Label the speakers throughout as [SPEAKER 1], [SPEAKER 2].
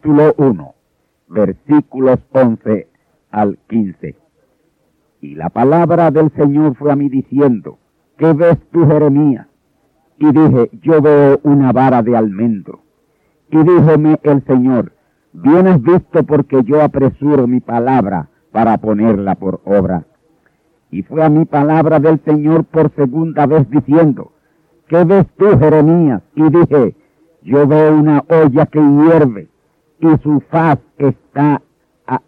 [SPEAKER 1] Capítulo 1, versículos 11 al 15. Y la palabra del Señor fue a mí diciendo, ¿qué ves tú, Jeremías? Y dije, yo veo una vara de almendro. Y díjome el Señor, bien has visto porque yo apresuro mi palabra para ponerla por obra. Y fue a mi palabra del Señor por segunda vez diciendo, ¿qué ves tú, Jeremías? Y dije, yo veo una olla que hierve y su faz está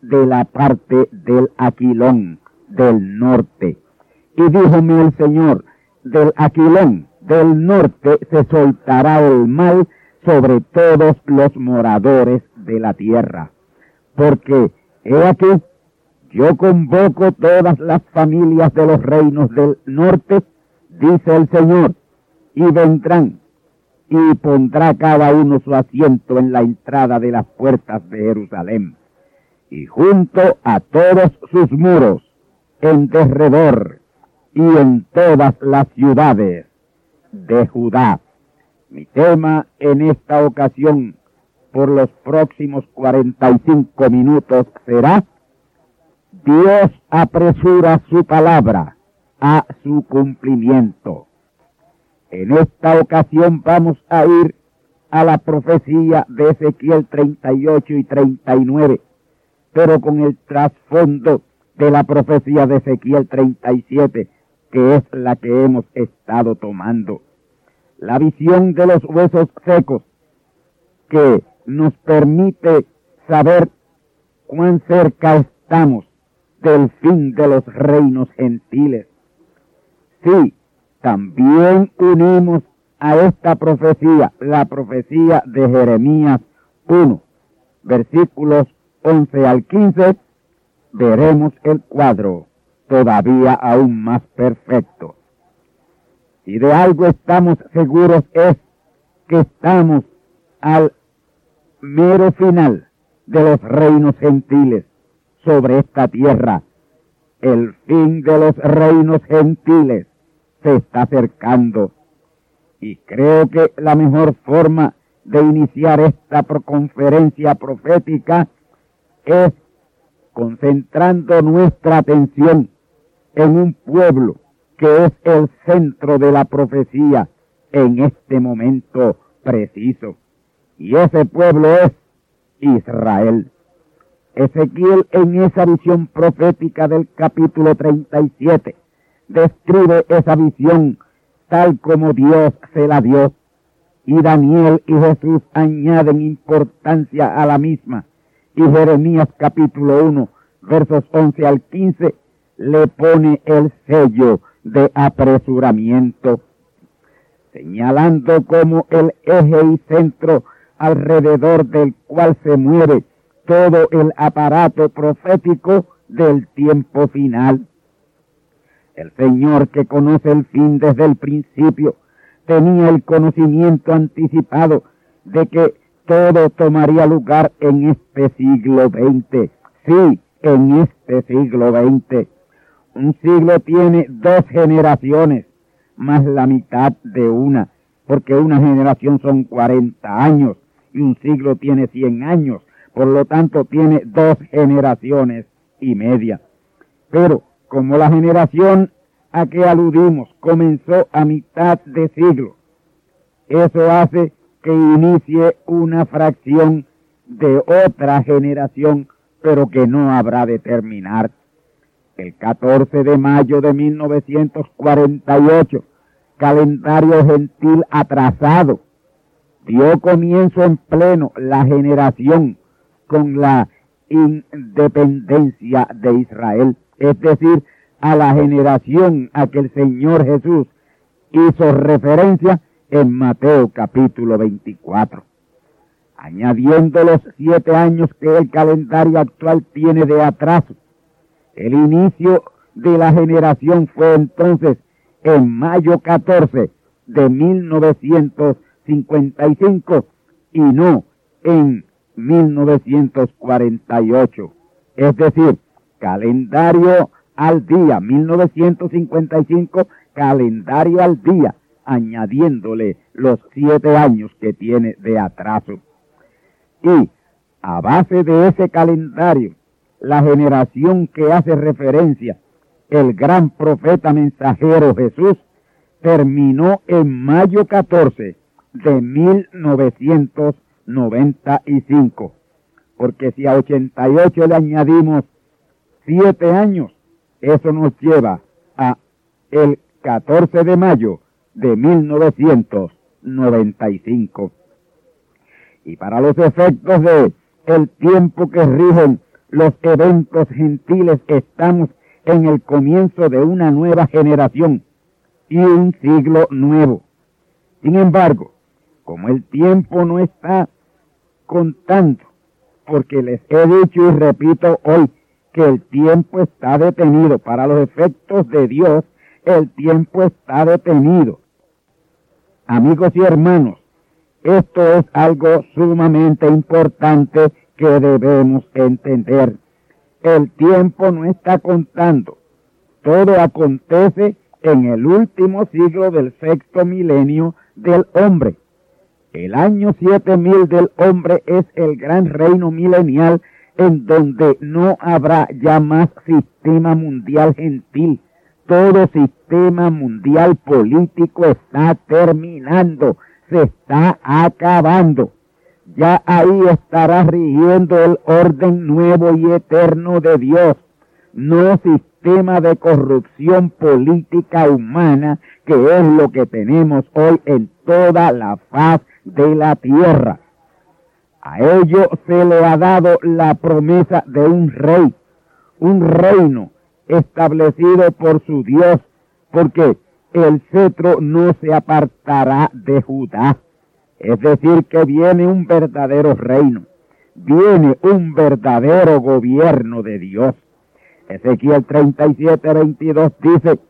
[SPEAKER 1] de la parte del aquilón del norte. Y díjome el Señor, del aquilón del norte se soltará el mal sobre todos los moradores de la tierra. Porque, he aquí, yo convoco todas las familias de los reinos del norte, dice el Señor, y vendrán y pondrá cada uno su asiento en la entrada de las puertas de Jerusalén, y junto a todos sus muros, en derredor y en todas las ciudades de Judá. Mi tema en esta ocasión por los próximos 45 minutos será Dios apresura su palabra a su cumplimiento. En esta ocasión vamos a ir a la profecía de Ezequiel 38 y 39, pero con el trasfondo de la profecía de Ezequiel 37, que es la que hemos estado tomando. La visión de los huesos secos, que nos permite saber cuán cerca estamos del fin de los reinos gentiles. Sí, también unimos a esta profecía, la profecía de Jeremías 1, versículos 11 al 15, veremos el cuadro todavía aún más perfecto. Si de algo estamos seguros es que estamos al mero final de los reinos gentiles sobre esta tierra, el fin de los reinos gentiles se está acercando. Y creo que la mejor forma de iniciar esta conferencia profética es concentrando nuestra atención en un pueblo que es el centro de la profecía en este momento preciso. Y ese pueblo es Israel. Ezequiel en esa visión profética del capítulo 37 describe esa visión tal como Dios se la dio. Y Daniel y Jesús añaden importancia a la misma. Y Jeremías capítulo 1, versos 11 al 15, le pone el sello de apresuramiento. señalando como el eje y centro alrededor del cual se mueve todo el aparato profético del tiempo final. El Señor que conoce el fin desde el principio tenía el conocimiento anticipado de que todo tomaría lugar en este siglo XX. Sí, en este siglo XX. Un siglo tiene dos generaciones, más la mitad de una, porque una generación son 40 años y un siglo tiene 100 años, por lo tanto tiene dos generaciones y media. Pero como la generación a que aludimos comenzó a mitad de siglo, eso hace que inicie una fracción de otra generación, pero que no habrá de terminar. El 14 de mayo de 1948, calendario gentil atrasado, dio comienzo en pleno la generación con la independencia de Israel, es decir, a la generación a que el Señor Jesús hizo referencia en Mateo capítulo 24, añadiendo los siete años que el calendario actual tiene de atraso. El inicio de la generación fue entonces en mayo 14 de 1955 y no en 1948. Es decir, calendario al día, 1955, calendario al día, añadiéndole los siete años que tiene de atraso. Y a base de ese calendario, la generación que hace referencia el gran profeta mensajero Jesús terminó en mayo 14 de 1995. Porque si a 88 le añadimos siete años, eso nos lleva a el 14 de mayo de 1995. Y para los efectos de el tiempo que rigen los eventos gentiles, estamos en el comienzo de una nueva generación y un siglo nuevo. Sin embargo, como el tiempo no está contando, porque les he dicho y repito hoy que el tiempo está detenido para los efectos de Dios, el tiempo está detenido. Amigos y hermanos, esto es algo sumamente importante que debemos entender. El tiempo no está contando. Todo acontece en el último siglo del sexto milenio del hombre. El año 7000 del hombre es el gran reino milenial en donde no habrá ya más sistema mundial gentil. Todo sistema mundial político está terminando, se está acabando. Ya ahí estará rigiendo el orden nuevo y eterno de Dios, no sistema de corrupción política humana que es lo que tenemos hoy en toda la faz de la tierra. A ello se le ha dado la promesa de un rey, un reino establecido por su Dios, porque el cetro no se apartará de Judá. Es decir, que viene un verdadero reino, viene un verdadero gobierno de Dios. Ezequiel 37, 22 dice,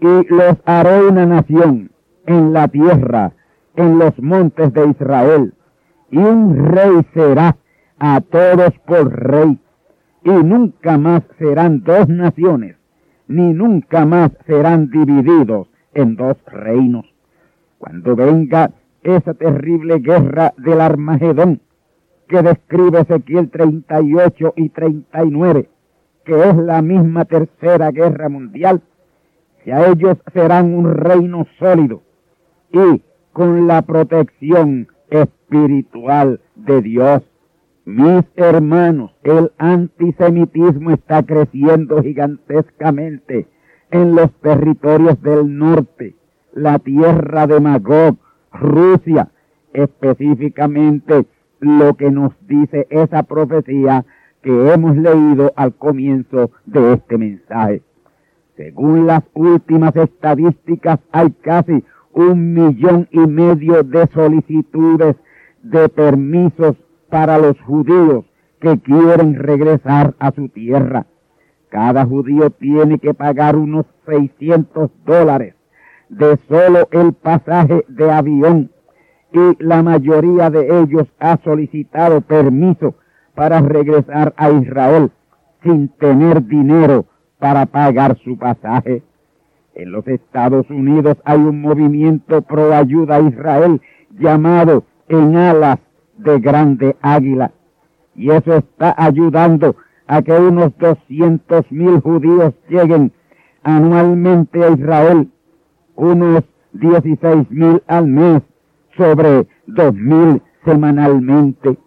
[SPEAKER 1] y los haré una nación en la tierra, en los montes de Israel, y un rey será a todos por rey, y nunca más serán dos naciones, ni nunca más serán divididos en dos reinos. Cuando venga esa terrible guerra del Armagedón, que describe Ezequiel 38 y 39, que es la misma tercera guerra mundial, que a ellos serán un reino sólido y con la protección espiritual de Dios. Mis hermanos, el antisemitismo está creciendo gigantescamente en los territorios del norte, la tierra de Magog, Rusia, específicamente lo que nos dice esa profecía que hemos leído al comienzo de este mensaje. Según las últimas estadísticas, hay casi un millón y medio de solicitudes de permisos para los judíos que quieren regresar a su tierra. Cada judío tiene que pagar unos 600 dólares de solo el pasaje de avión y la mayoría de ellos ha solicitado permiso para regresar a Israel sin tener dinero para pagar su pasaje. En los Estados Unidos hay un movimiento pro ayuda a Israel llamado En alas de grande águila. Y eso está ayudando a que unos 200 mil judíos lleguen anualmente a Israel, unos 16 mil al mes, sobre 2 mil semanalmente.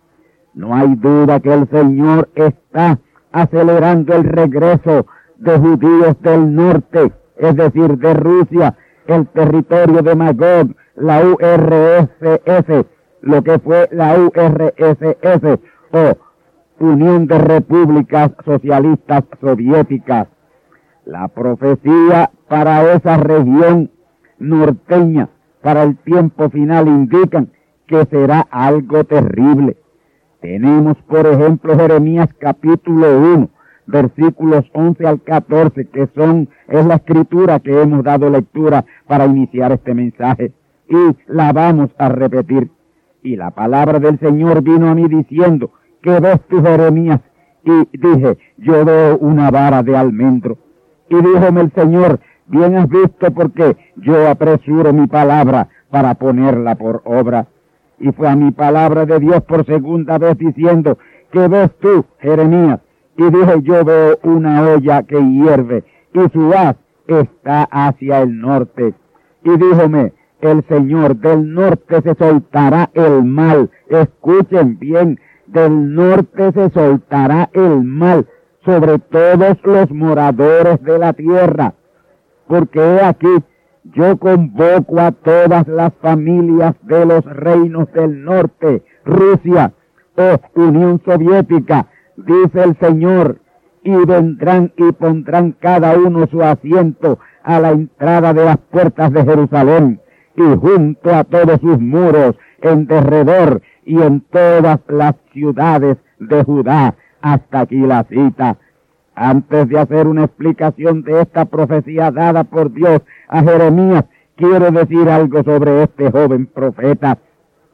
[SPEAKER 1] No hay duda que el Señor está acelerando el regreso de judíos del norte, es decir, de Rusia, el territorio de Magog, la URSS, lo que fue la URSS o Unión de Repúblicas Socialistas Soviéticas. La profecía para esa región norteña para el tiempo final indican que será algo terrible. Tenemos, por ejemplo, Jeremías capítulo 1, versículos 11 al 14, que son, es la escritura que hemos dado lectura para iniciar este mensaje. Y la vamos a repetir. Y la palabra del Señor vino a mí diciendo, ¿qué ves tú, Jeremías? Y dije, yo veo una vara de almendro. Y díjome el Señor, bien has visto porque yo apresuro mi palabra para ponerla por obra. Y fue a mi palabra de Dios por segunda vez diciendo, ¿qué ves tú, Jeremías? Y dije, yo veo una olla que hierve y su haz está hacia el norte. Y díjome, el Señor, del norte se soltará el mal. Escuchen bien, del norte se soltará el mal sobre todos los moradores de la tierra. Porque he aquí, yo convoco a todas las familias de los reinos del norte, Rusia o Unión Soviética, dice el Señor, y vendrán y pondrán cada uno su asiento a la entrada de las puertas de Jerusalén y junto a todos sus muros en derredor y en todas las ciudades de Judá. Hasta aquí la cita. Antes de hacer una explicación de esta profecía dada por Dios a Jeremías, quiero decir algo sobre este joven profeta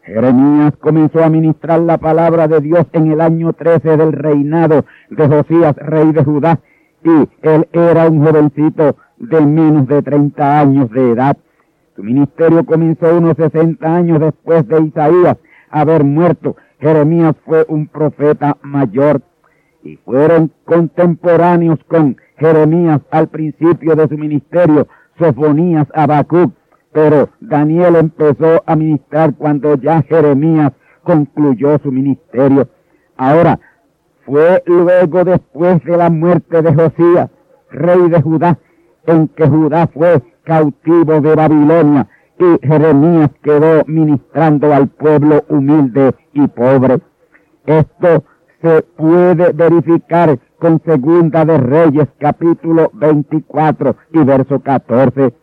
[SPEAKER 1] Jeremías comenzó a ministrar la palabra de Dios en el año 13 del reinado de Josías, rey de Judá, y él era un jovencito de menos de 30 años de edad. Su ministerio comenzó unos 60 años después de Isaías haber muerto. Jeremías fue un profeta mayor y fueron contemporáneos con Jeremías al principio de su ministerio, Sofonías, Habacuc, pero Daniel empezó a ministrar cuando ya Jeremías concluyó su ministerio. Ahora, fue luego después de la muerte de Josías, rey de Judá, en que Judá fue cautivo de Babilonia y Jeremías quedó ministrando al pueblo humilde y pobre. Esto se puede verificar con Segunda de Reyes capítulo 24 y verso 14.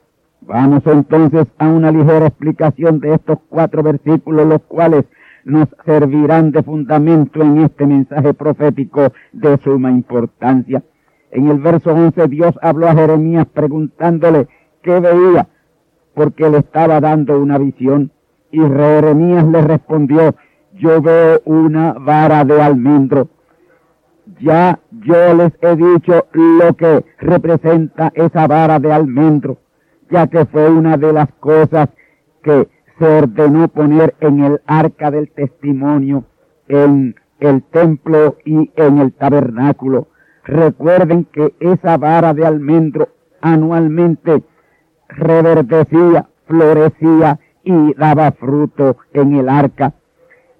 [SPEAKER 1] Vamos entonces a una ligera explicación de estos cuatro versículos, los cuales nos servirán de fundamento en este mensaje profético de suma importancia. En el verso 11 Dios habló a Jeremías preguntándole qué veía, porque le estaba dando una visión. Y Jeremías le respondió, yo veo una vara de almendro. Ya yo les he dicho lo que representa esa vara de almendro ya que fue una de las cosas que se ordenó poner en el arca del testimonio, en el templo y en el tabernáculo. Recuerden que esa vara de almendro anualmente reverdecía, florecía y daba fruto en el arca.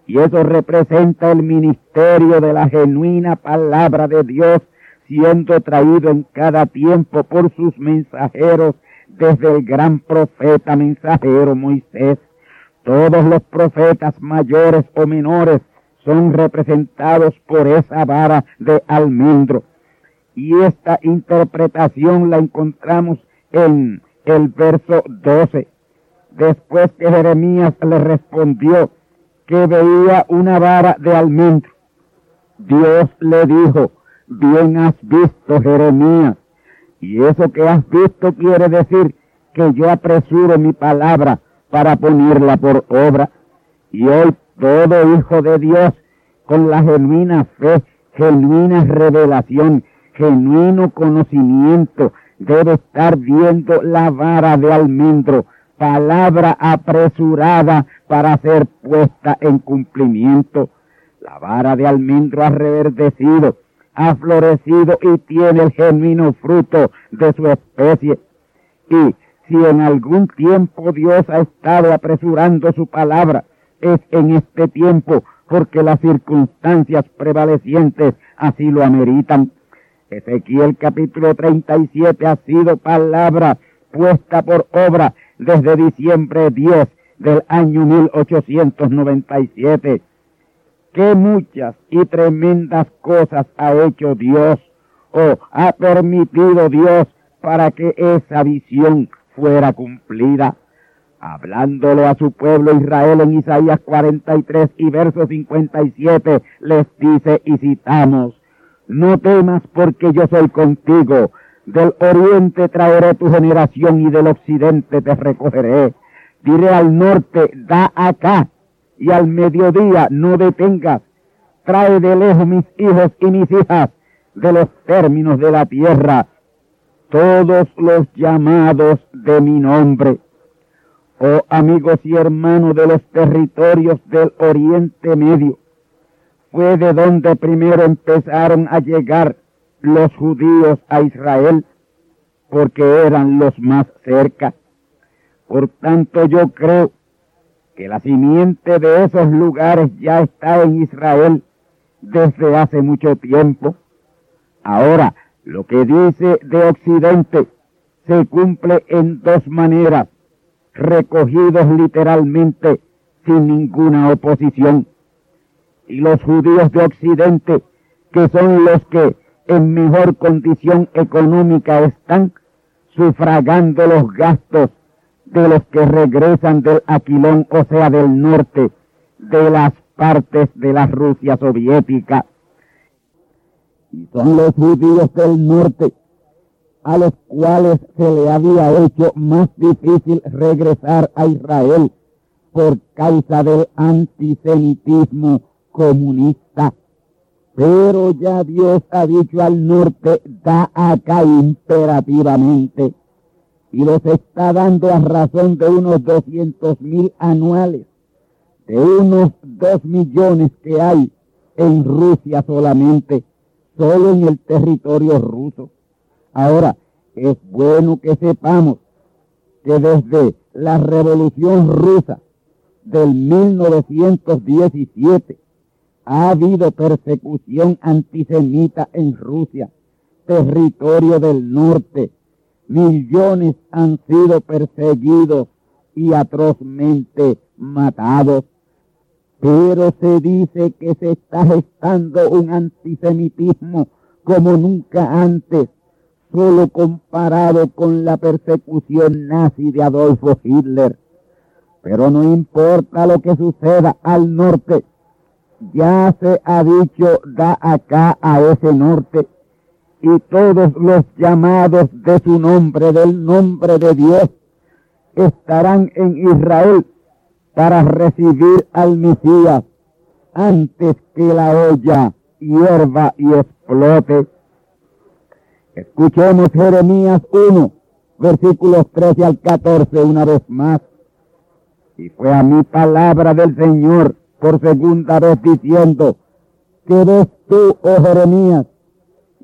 [SPEAKER 1] Y eso representa el ministerio de la genuina palabra de Dios siendo traído en cada tiempo por sus mensajeros desde el gran profeta mensajero Moisés. Todos los profetas mayores o menores son representados por esa vara de almendro. Y esta interpretación la encontramos en el verso 12. después que Jeremías le respondió que veía una vara de almendro, Dios le dijo, bien has visto Jeremías, y eso que has visto quiere decir que yo apresuro mi palabra para ponerla por obra. Y hoy todo hijo de Dios, con la genuina fe, genuina revelación, genuino conocimiento, debe estar viendo la vara de almendro, palabra apresurada para ser puesta en cumplimiento. La vara de almendro ha reverdecido, ha florecido y tiene el genuino fruto de su especie. Y si en algún tiempo Dios ha estado apresurando su palabra, es en este tiempo porque las circunstancias prevalecientes así lo ameritan. Ezequiel capítulo 37 ha sido palabra puesta por obra desde diciembre 10 del año 1897. Qué muchas y tremendas cosas ha hecho Dios o ha permitido Dios para que esa visión fuera cumplida. Hablándolo a su pueblo Israel en Isaías 43 y verso 57, les dice y citamos, no temas porque yo soy contigo. Del oriente traeré tu generación y del occidente te recogeré. Diré al norte, da acá. Y al mediodía, no detengas. Trae de lejos mis hijos y mis hijas de los términos de la tierra. Todos los llamados de mi nombre. Oh amigos y hermanos de los territorios del Oriente Medio fue de donde primero empezaron a llegar los judíos a Israel, porque eran los más cerca. Por tanto, yo creo que la simiente de esos lugares ya está en Israel desde hace mucho tiempo. Ahora, lo que dice de Occidente se cumple en dos maneras, recogidos literalmente sin ninguna oposición y los judíos de Occidente, que son los que en mejor condición económica están, sufragando los gastos de los que regresan del Aquilón, o sea, del norte, de las partes de la Rusia soviética. Y son los judíos del norte a los cuales se le había hecho más difícil regresar a Israel por causa del antisemitismo comunista. Pero ya Dios ha dicho al norte, da acá imperativamente. Y los está dando a razón de unos 200 mil anuales, de unos 2 millones que hay en Rusia solamente, solo en el territorio ruso. Ahora, es bueno que sepamos que desde la revolución rusa del 1917 ha habido persecución antisemita en Rusia, territorio del norte. Millones han sido perseguidos y atrozmente matados. Pero se dice que se está gestando un antisemitismo como nunca antes, solo comparado con la persecución nazi de Adolfo Hitler. Pero no importa lo que suceda al norte, ya se ha dicho, da acá a ese norte, y todos los llamados de su nombre, del nombre de Dios, estarán en Israel para recibir al Mesías antes que la olla hierva y explote. Escuchemos Jeremías 1, versículos 13 al 14 una vez más. Y fue a mi palabra del Señor por segunda vez diciendo, ¿qué ves tú, oh Jeremías?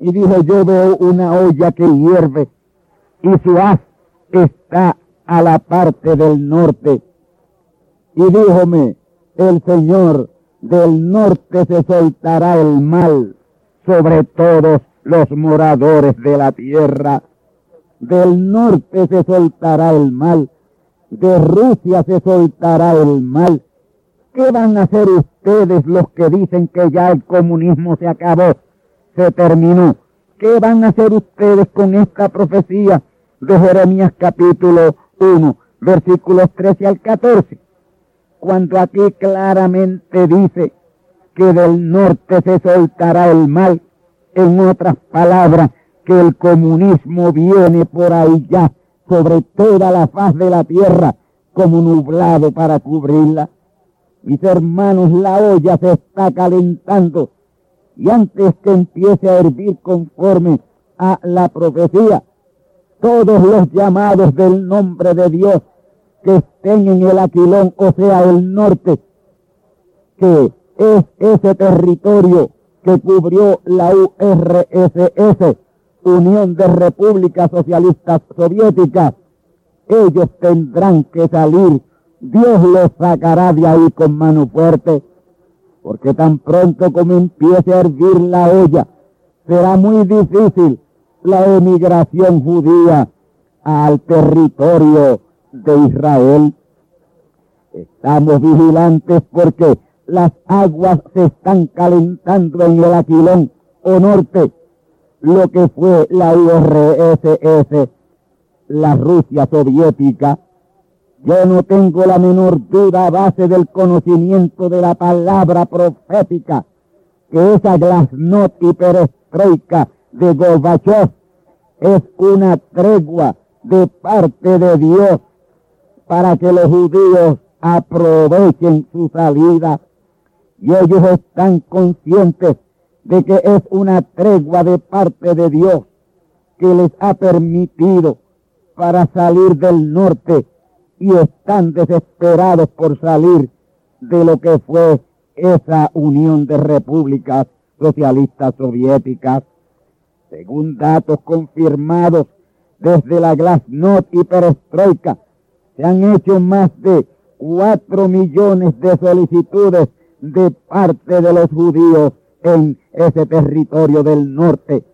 [SPEAKER 1] Y dijo, yo veo una olla que hierve y su haz está a la parte del norte. Y díjome, el Señor, del norte se soltará el mal sobre todos los moradores de la tierra. Del norte se soltará el mal, de Rusia se soltará el mal ¿Qué van a hacer ustedes los que dicen que ya el comunismo se acabó, se terminó? ¿Qué van a hacer ustedes con esta profecía de Jeremías capítulo 1, versículos 13 al 14, cuando aquí claramente dice que del norte se soltará el mal, en otras palabras, que el comunismo viene por ahí ya sobre toda la faz de la tierra como nublado para cubrirla. Mis hermanos, la olla se está calentando y antes que empiece a hervir conforme a la profecía, todos los llamados del nombre de Dios que estén en el aquilón, o sea, el norte, que es ese territorio que cubrió la URSS, Unión de Repúblicas Socialistas Soviéticas, ellos tendrán que salir. Dios los sacará de ahí con mano fuerte, porque tan pronto como empiece a hervir la olla, será muy difícil la emigración judía al territorio de Israel. Estamos vigilantes porque las aguas se están calentando en el Aquilón o norte, lo que fue la URSS, la Rusia soviética. Yo no tengo la menor duda a base del conocimiento de la palabra profética que esa glasnost y perestroika de Gorbachev es una tregua de parte de Dios para que los judíos aprovechen su salida. Y ellos están conscientes de que es una tregua de parte de Dios que les ha permitido para salir del norte y están desesperados por salir de lo que fue esa unión de repúblicas socialistas soviéticas. Según datos confirmados desde la Glasnost y Perestroika, se han hecho más de cuatro millones de solicitudes de parte de los judíos en ese territorio del norte.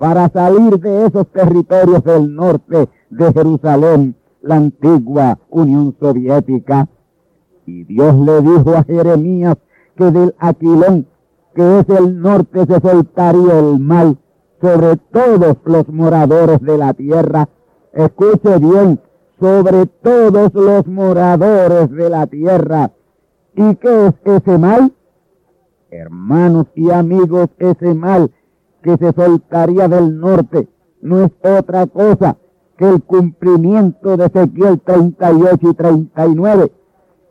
[SPEAKER 1] Para salir de esos territorios del norte de Jerusalén, la antigua Unión Soviética. Y Dios le dijo a Jeremías que del Aquilón, que es el norte, se soltaría el mal sobre todos los moradores de la tierra. Escuche bien, sobre todos los moradores de la tierra. ¿Y qué es ese mal? Hermanos y amigos, ese mal que se soltaría del norte no es otra cosa que el cumplimiento de Ezequiel 38 y 39,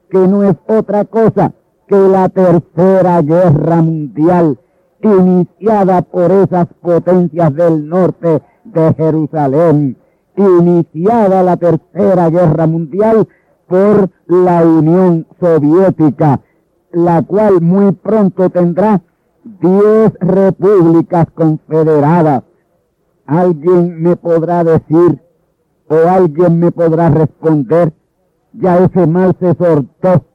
[SPEAKER 1] que no es otra cosa que la tercera guerra mundial iniciada por esas potencias del norte de Jerusalén, iniciada la tercera guerra mundial por la Unión Soviética, la cual muy pronto tendrá diez repúblicas confederadas. Alguien me podrá decir o alguien me podrá responder, ya ese mal se sortó,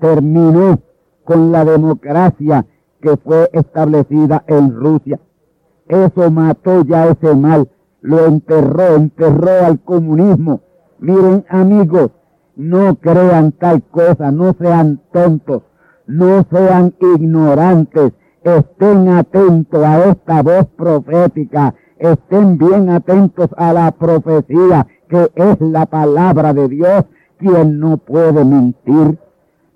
[SPEAKER 1] terminó con la democracia que fue establecida en Rusia. Eso mató ya ese mal, lo enterró, enterró al comunismo. Miren amigos, no crean tal cosa, no sean tontos, no sean ignorantes, estén atentos a esta voz profética, estén bien atentos a la profecía que es la palabra de Dios, quien no puede mentir.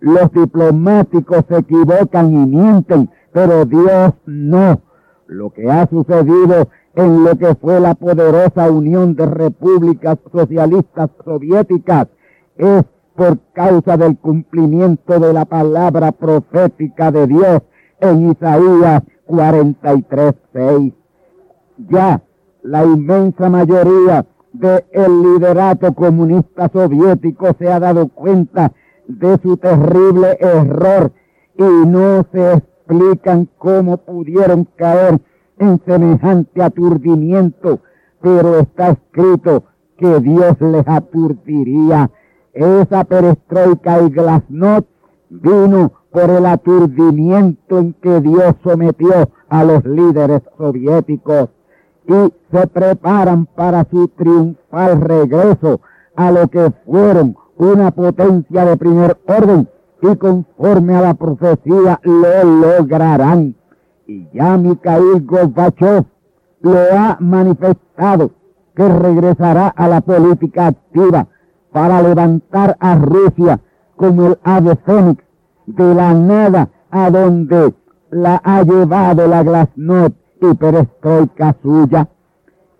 [SPEAKER 1] Los diplomáticos se equivocan y mienten, pero Dios no. Lo que ha sucedido en lo que fue la poderosa Unión de Repúblicas Socialistas Soviéticas es por causa del cumplimiento de la palabra profética de Dios en Isaías 43.6. Ya la inmensa mayoría del liderato comunista soviético se ha dado cuenta de su terrible error y no se explican cómo pudieron caer en semejante aturdimiento, pero está escrito que Dios les aturdiría. Esa perestroika y glasnost vino por el aturdimiento en que Dios sometió a los líderes soviéticos y se preparan para su triunfal regreso a lo que fueron una potencia de primer orden y conforme a la profecía lo lograrán. Y ya Mikhail Gorbachev lo ha manifestado que regresará a la política activa para levantar a Rusia como el ave fénix de la nada a donde la ha llevado la glasnost perestroika suya.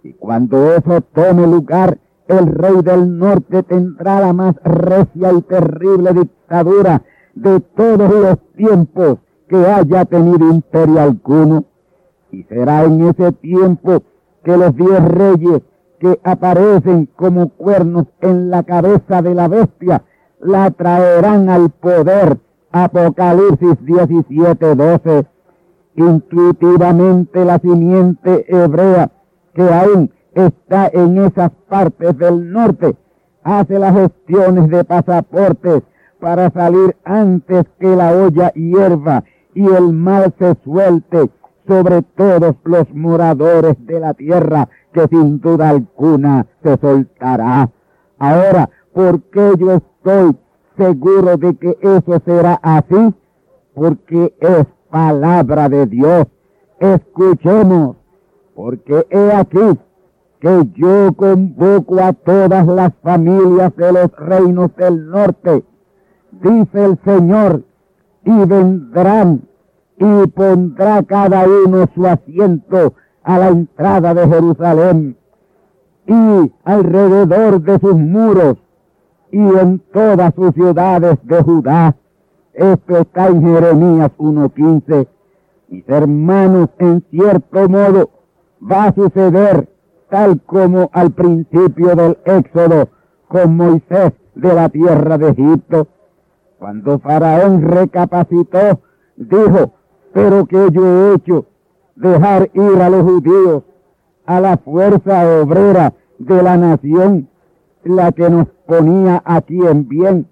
[SPEAKER 1] Y cuando eso tome lugar, el rey del norte tendrá la más recia y terrible dictadura de todos los tiempos que haya tenido imperio alguno. Y será en ese tiempo que los diez reyes que aparecen como cuernos en la cabeza de la bestia la traerán al poder. Apocalipsis 17, 12. Intuitivamente la simiente hebrea que aún está en esas partes del norte hace las gestiones de pasaportes para salir antes que la olla hierva y el mal se suelte sobre todos los moradores de la tierra, que sin duda alguna se soltará. Ahora, ¿por qué yo estoy seguro de que eso será así? Porque es palabra de Dios. Escuchemos, porque he aquí que yo convoco a todas las familias de los reinos del norte, dice el Señor, y vendrán y pondrá cada uno su asiento a la entrada de Jerusalén y alrededor de sus muros y en todas sus ciudades de Judá. Esto está en Jeremías 1.15. Mis hermanos, en cierto modo va a suceder tal como al principio del Éxodo con Moisés de la tierra de Egipto. Cuando Faraón recapacitó, dijo, pero que yo he hecho dejar ir a los judíos, a la fuerza obrera de la nación, la que nos ponía aquí en bien,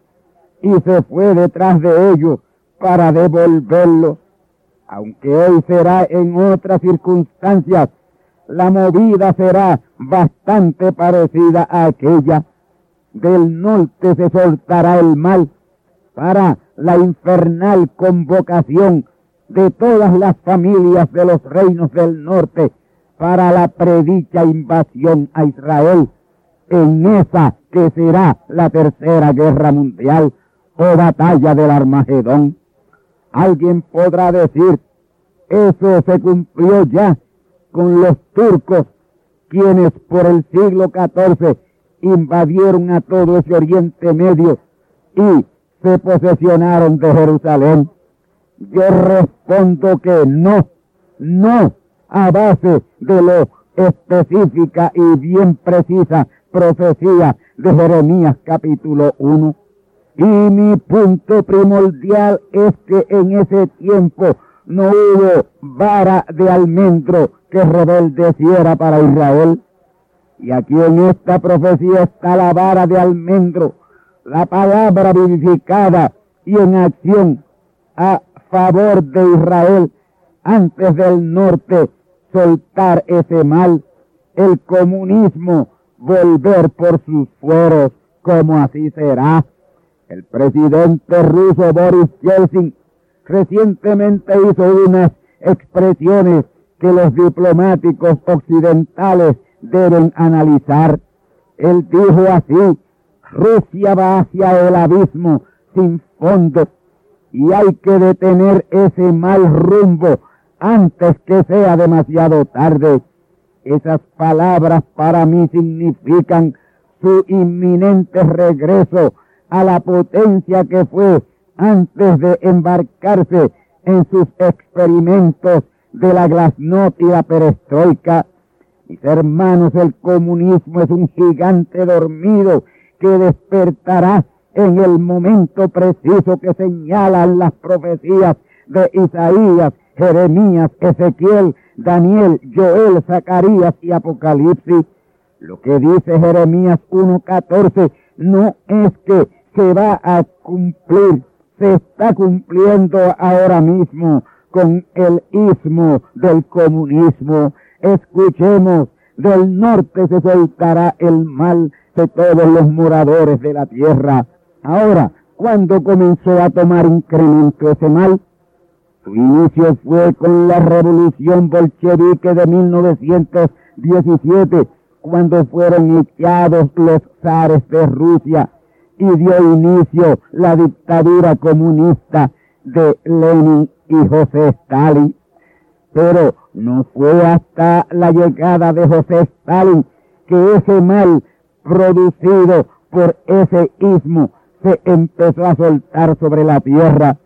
[SPEAKER 1] y se fue detrás de ellos para devolverlo, aunque hoy será en otras circunstancias, la movida será bastante parecida a aquella. Del norte se soltará el mal para la infernal convocación de todas las familias de los reinos del norte para la predicha invasión a Israel. En esa que será la tercera guerra mundial o batalla del Armagedón. Alguien podrá decir, eso se cumplió ya con los turcos, quienes por el siglo XIV invadieron a todo ese Oriente Medio y se posesionaron de Jerusalén. Yo respondo que no, no, a base de lo específica y bien precisa profecía de Jeremías capítulo 1. Y mi punto primordial es que en ese tiempo no hubo vara de almendro que rebeldeciera para Israel. Y aquí en esta profecía está la vara de almendro, la palabra vivificada y en acción a favor de Israel antes del norte soltar ese mal, el comunismo volver por sus fueros, como así será. El presidente ruso Boris Yeltsin recientemente hizo unas expresiones que los diplomáticos occidentales deben analizar. Él dijo así, Rusia va hacia el abismo sin fondo y hay que detener ese mal rumbo antes que sea demasiado tarde. Esas palabras para mí significan su inminente regreso a la potencia que fue antes de embarcarse en sus experimentos de la glasnost y la perestroika. Mis hermanos, el comunismo es un gigante dormido que despertará en el momento preciso que señalan las profecías de Isaías, Jeremías, Ezequiel, Daniel, Joel, Zacarías y Apocalipsis. Lo que dice Jeremías 1.14 no es que se va a cumplir, se está cumpliendo ahora mismo con el ismo del comunismo. Escuchemos, del norte se soltará el mal de todos los moradores de la tierra. Ahora, ¿cuándo comenzó a tomar incremento ese mal? Su inicio fue con la revolución bolchevique de 1917, cuando fueron echados los zares de Rusia y dio inicio la dictadura comunista de Lenin y José Stalin. Pero no fue hasta la llegada de José Stalin que ese mal producido por ese ismo se empezó a soltar sobre la tierra.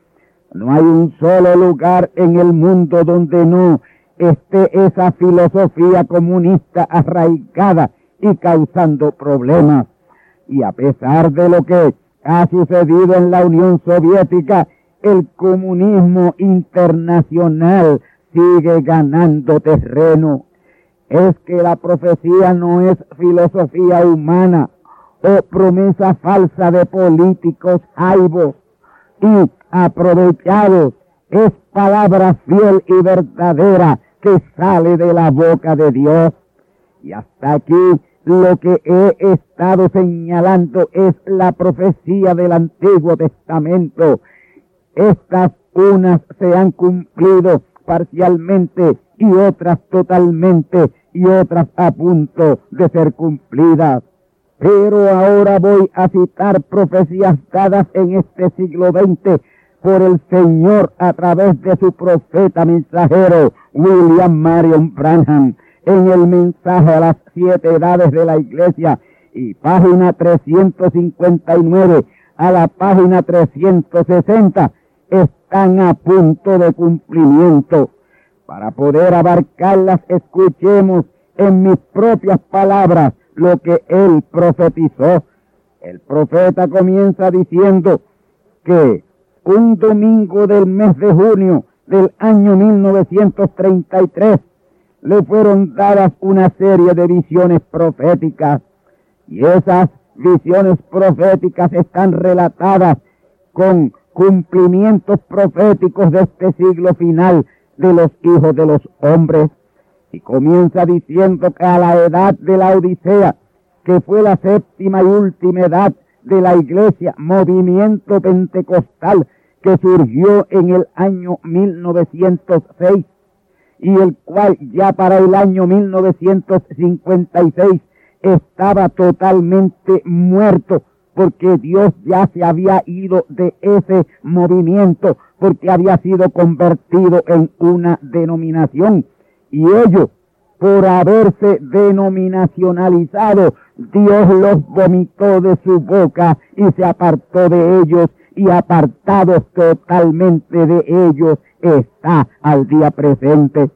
[SPEAKER 1] No hay un solo lugar en el mundo donde no esté esa filosofía comunista arraigada y causando problemas. Y a pesar de lo que ha sucedido en la Unión Soviética, el comunismo internacional sigue ganando terreno. Es que la profecía no es filosofía humana o promesa falsa de políticos aibos y aprovechados. Es palabra fiel y verdadera que sale de la boca de Dios. Y hasta aquí lo que he estado señalando es la profecía del Antiguo Testamento. Estas unas se han cumplido parcialmente y otras totalmente y otras a punto de ser cumplidas. Pero ahora voy a citar profecías dadas en este siglo XX por el Señor a través de su profeta mensajero William Marion Branham en el mensaje a las siete edades de la iglesia y página 359 a la página 360 están a punto de cumplimiento. Para poder abarcarlas, escuchemos en mis propias palabras lo que él profetizó. El profeta comienza diciendo que un domingo del mes de junio del año 1933 le fueron dadas una serie de visiones proféticas y esas visiones proféticas están relatadas con cumplimientos proféticos de este siglo final de los hijos de los hombres. Y comienza diciendo que a la edad de la Odisea, que fue la séptima y última edad de la iglesia, movimiento pentecostal que surgió en el año 1906 y el cual ya para el año 1956 estaba totalmente muerto porque Dios ya se había ido de ese movimiento, porque había sido convertido en una denominación. Y ellos, por haberse denominacionalizado, Dios los vomitó de su boca y se apartó de ellos y apartados totalmente de ellos está al día presente.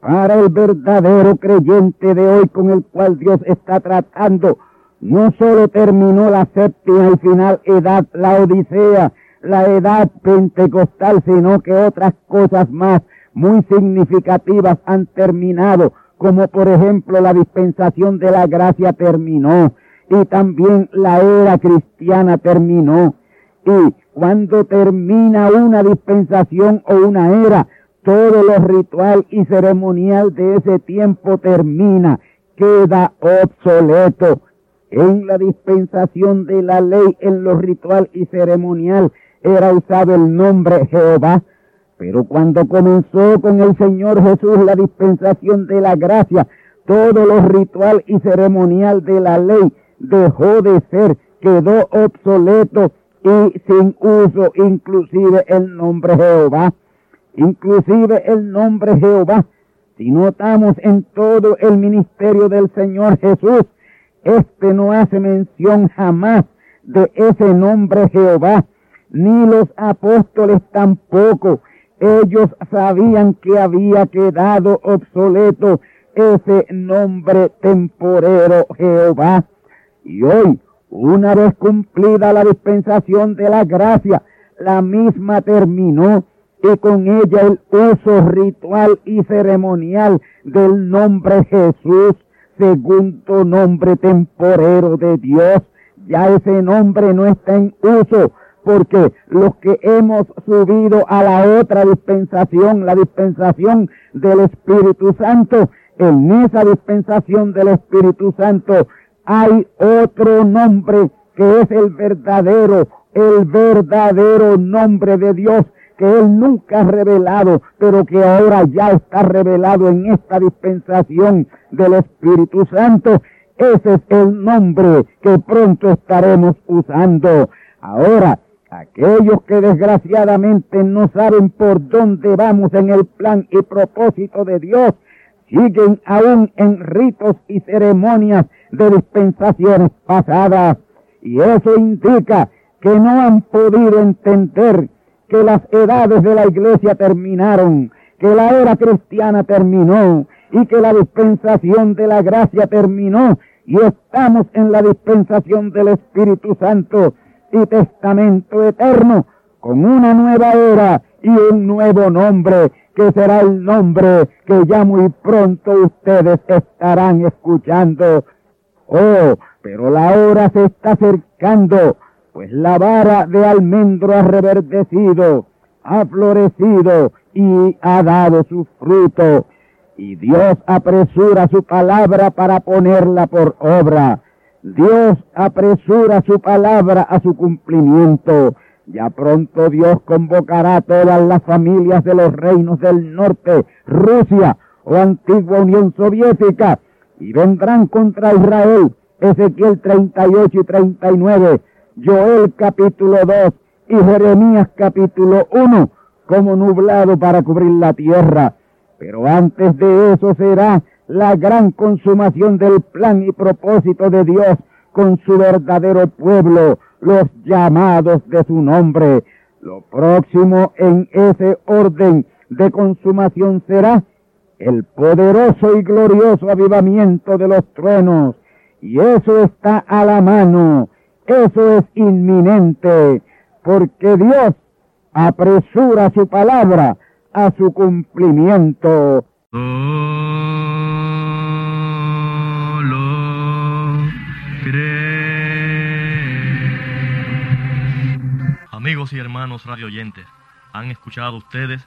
[SPEAKER 1] Para el verdadero creyente de hoy con el cual Dios está tratando, no solo terminó la séptima y final edad, la Odisea, la edad pentecostal, sino que otras cosas más muy significativas han terminado, como por ejemplo la dispensación de la gracia terminó y también la era cristiana terminó. Y cuando termina una dispensación o una era, todo lo ritual y ceremonial de ese tiempo termina, queda obsoleto en la dispensación de la ley, en lo ritual y ceremonial, era usado el nombre Jehová. Pero cuando comenzó con el Señor Jesús la dispensación de la gracia, todo lo ritual y ceremonial de la ley dejó de ser, quedó obsoleto y sin uso inclusive el nombre Jehová. Inclusive el nombre Jehová. Si notamos en todo el ministerio del Señor Jesús, este no hace mención jamás de ese nombre Jehová, ni los apóstoles tampoco. Ellos sabían que había quedado obsoleto ese nombre temporero Jehová. Y hoy, una vez cumplida la dispensación de la gracia, la misma terminó y con ella el uso ritual y ceremonial del nombre Jesús segundo nombre temporero de Dios. Ya ese nombre no está en uso porque los que hemos subido a la otra dispensación, la dispensación del Espíritu Santo, en esa dispensación del Espíritu Santo hay otro nombre que es el verdadero, el verdadero nombre de Dios que Él nunca ha revelado, pero que ahora ya está revelado en esta dispensación del Espíritu Santo. Ese es el nombre que pronto estaremos usando. Ahora, aquellos que desgraciadamente no saben por dónde vamos en el plan y propósito de Dios, siguen aún en ritos y ceremonias de dispensaciones pasadas. Y eso indica que no han podido entender que las edades de la iglesia terminaron, que la era cristiana terminó y que la dispensación de la gracia terminó y estamos en la dispensación del Espíritu Santo y Testamento eterno con una nueva era y un nuevo nombre que será el nombre que ya muy pronto ustedes estarán escuchando. Oh, pero la hora se está acercando pues la vara de almendro ha reverdecido, ha florecido y ha dado su fruto. Y Dios apresura su palabra para ponerla por obra. Dios apresura su palabra a su cumplimiento. Ya pronto Dios convocará a todas las familias de los reinos del norte, Rusia o antigua Unión Soviética, y vendrán contra Israel, Ezequiel 38 y 39, Joel capítulo 2 y Jeremías capítulo 1 como nublado para cubrir la tierra. Pero antes de eso será la gran consumación del plan y propósito de Dios con su verdadero pueblo, los llamados de su nombre. Lo próximo en ese orden de consumación será el poderoso y glorioso avivamiento de los truenos. Y eso está a la mano eso es inminente, porque Dios apresura su palabra a su cumplimiento.
[SPEAKER 2] Amigos y hermanos radioyentes, han escuchado ustedes